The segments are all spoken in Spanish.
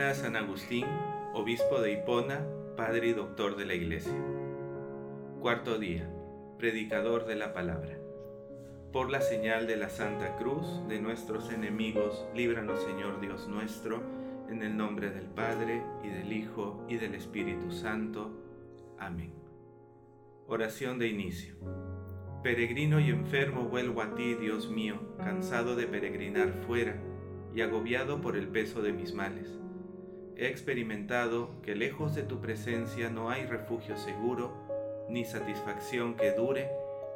A San Agustín, obispo de Hipona, padre y doctor de la Iglesia. Cuarto día, predicador de la palabra. Por la señal de la Santa Cruz de nuestros enemigos, líbranos Señor Dios nuestro, en el nombre del Padre y del Hijo y del Espíritu Santo. Amén. Oración de inicio. Peregrino y enfermo vuelvo a ti, Dios mío, cansado de peregrinar fuera y agobiado por el peso de mis males. He experimentado que lejos de tu presencia no hay refugio seguro, ni satisfacción que dure,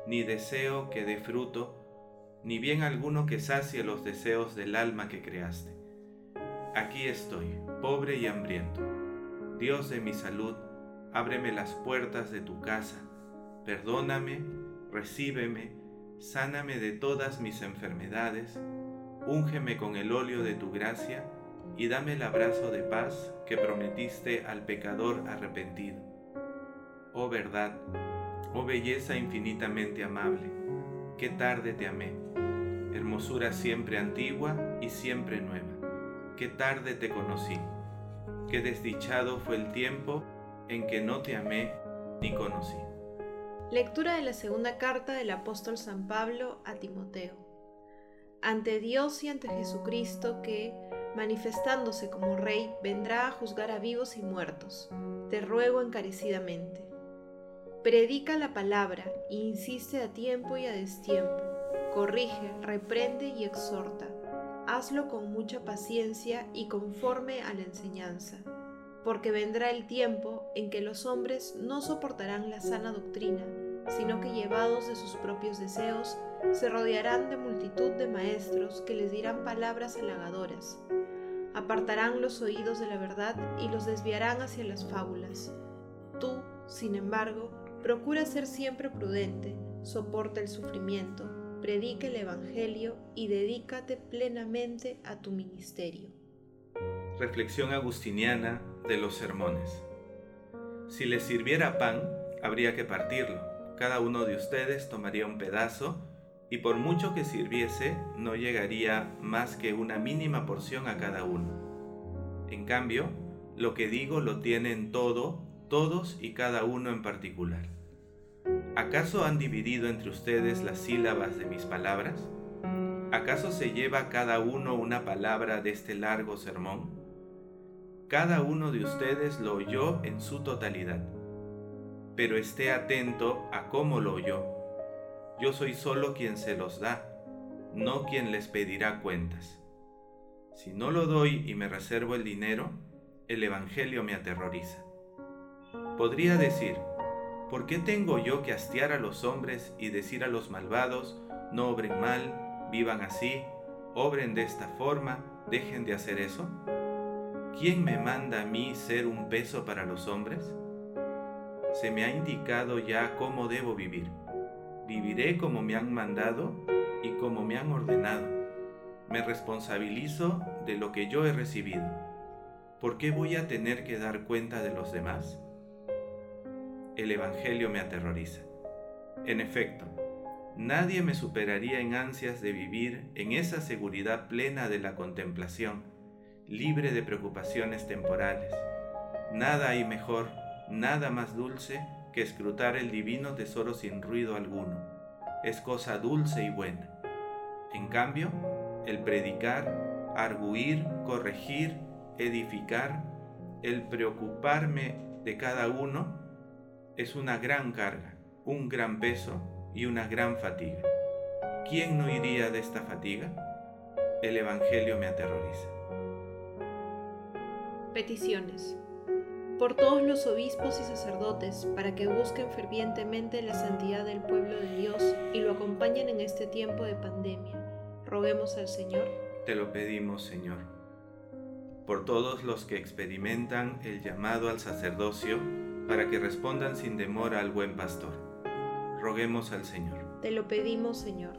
ni deseo que dé fruto, ni bien alguno que sacie los deseos del alma que creaste. Aquí estoy, pobre y hambriento. Dios de mi salud, ábreme las puertas de tu casa, perdóname, recíbeme, sáname de todas mis enfermedades, úngeme con el óleo de tu gracia y dame el abrazo de paz que prometiste al pecador arrepentido. Oh verdad, oh belleza infinitamente amable, qué tarde te amé, hermosura siempre antigua y siempre nueva, qué tarde te conocí, qué desdichado fue el tiempo en que no te amé ni conocí. Lectura de la segunda carta del apóstol San Pablo a Timoteo ante Dios y ante Jesucristo que, manifestándose como Rey, vendrá a juzgar a vivos y muertos. Te ruego encarecidamente. Predica la palabra e insiste a tiempo y a destiempo. Corrige, reprende y exhorta. Hazlo con mucha paciencia y conforme a la enseñanza, porque vendrá el tiempo en que los hombres no soportarán la sana doctrina, sino que llevados de sus propios deseos, se rodearán de multitud de maestros que les dirán palabras halagadoras. Apartarán los oídos de la verdad y los desviarán hacia las fábulas. Tú, sin embargo, procura ser siempre prudente, soporta el sufrimiento, predica el Evangelio y dedícate plenamente a tu ministerio. Reflexión agustiniana de los sermones. Si les sirviera pan, habría que partirlo. Cada uno de ustedes tomaría un pedazo y por mucho que sirviese, no llegaría más que una mínima porción a cada uno. En cambio, lo que digo lo tienen todo, todos y cada uno en particular. ¿Acaso han dividido entre ustedes las sílabas de mis palabras? ¿Acaso se lleva cada uno una palabra de este largo sermón? Cada uno de ustedes lo oyó en su totalidad, pero esté atento a cómo lo oyó yo soy solo quien se los da, no quien les pedirá cuentas. Si no lo doy y me reservo el dinero, el Evangelio me aterroriza. Podría decir, ¿por qué tengo yo que hastiar a los hombres y decir a los malvados, no obren mal, vivan así, obren de esta forma, dejen de hacer eso? ¿Quién me manda a mí ser un peso para los hombres? Se me ha indicado ya cómo debo vivir Viviré como me han mandado y como me han ordenado. Me responsabilizo de lo que yo he recibido. ¿Por qué voy a tener que dar cuenta de los demás? El Evangelio me aterroriza. En efecto, nadie me superaría en ansias de vivir en esa seguridad plena de la contemplación, libre de preocupaciones temporales. Nada hay mejor, nada más dulce que escrutar el divino tesoro sin ruido alguno. Es cosa dulce y buena. En cambio, el predicar, arguir, corregir, edificar, el preocuparme de cada uno, es una gran carga, un gran peso y una gran fatiga. ¿Quién no iría de esta fatiga? El Evangelio me aterroriza. Peticiones por todos los obispos y sacerdotes, para que busquen fervientemente la santidad del pueblo de Dios y lo acompañen en este tiempo de pandemia. Roguemos al Señor. Te lo pedimos, Señor. Por todos los que experimentan el llamado al sacerdocio, para que respondan sin demora al buen pastor. Roguemos al Señor. Te lo pedimos, Señor.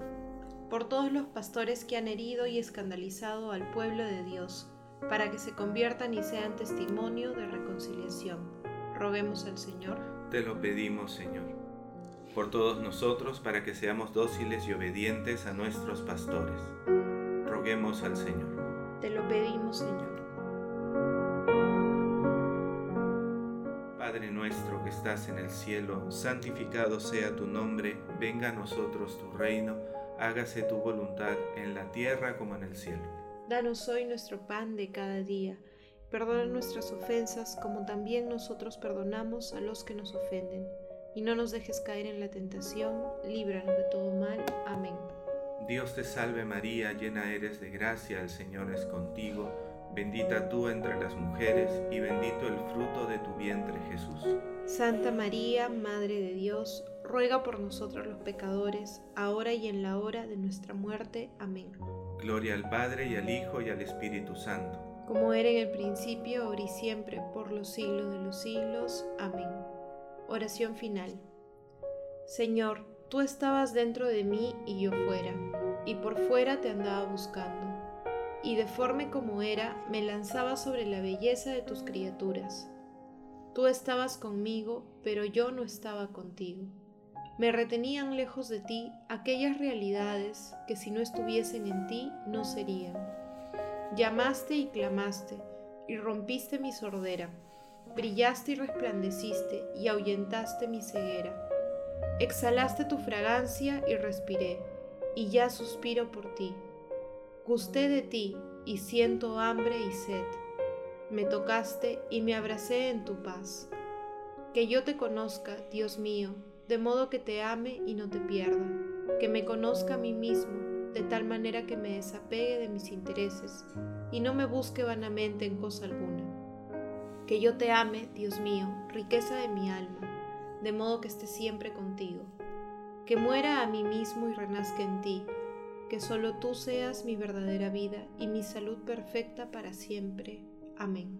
Por todos los pastores que han herido y escandalizado al pueblo de Dios, para que se conviertan y sean testimonio de reconciliación. Roguemos al Señor. Te lo pedimos, Señor, por todos nosotros, para que seamos dóciles y obedientes a nuestros pastores. Roguemos al Señor. Te lo pedimos, Señor. Padre nuestro que estás en el cielo, santificado sea tu nombre, venga a nosotros tu reino, hágase tu voluntad en la tierra como en el cielo. Danos hoy nuestro pan de cada día, perdona nuestras ofensas como también nosotros perdonamos a los que nos ofenden, y no nos dejes caer en la tentación, líbranos de todo mal. Amén. Dios te salve María, llena eres de gracia, el Señor es contigo Bendita tú entre las mujeres y bendito el fruto de tu vientre Jesús. Santa María, Madre de Dios, ruega por nosotros los pecadores, ahora y en la hora de nuestra muerte. Amén. Gloria al Padre y al Hijo y al Espíritu Santo. Como era en el principio, ahora y siempre, por los siglos de los siglos. Amén. Oración final. Señor, tú estabas dentro de mí y yo fuera, y por fuera te andaba buscando y deforme como era, me lanzaba sobre la belleza de tus criaturas. Tú estabas conmigo, pero yo no estaba contigo. Me retenían lejos de ti aquellas realidades que si no estuviesen en ti no serían. Llamaste y clamaste, y rompiste mi sordera, brillaste y resplandeciste, y ahuyentaste mi ceguera. Exhalaste tu fragancia y respiré, y ya suspiro por ti. Gusté de ti y siento hambre y sed. Me tocaste y me abracé en tu paz. Que yo te conozca, Dios mío, de modo que te ame y no te pierda. Que me conozca a mí mismo, de tal manera que me desapegue de mis intereses y no me busque vanamente en cosa alguna. Que yo te ame, Dios mío, riqueza de mi alma, de modo que esté siempre contigo. Que muera a mí mismo y renazca en ti que solo tú seas mi verdadera vida y mi salud perfecta para siempre. Amén.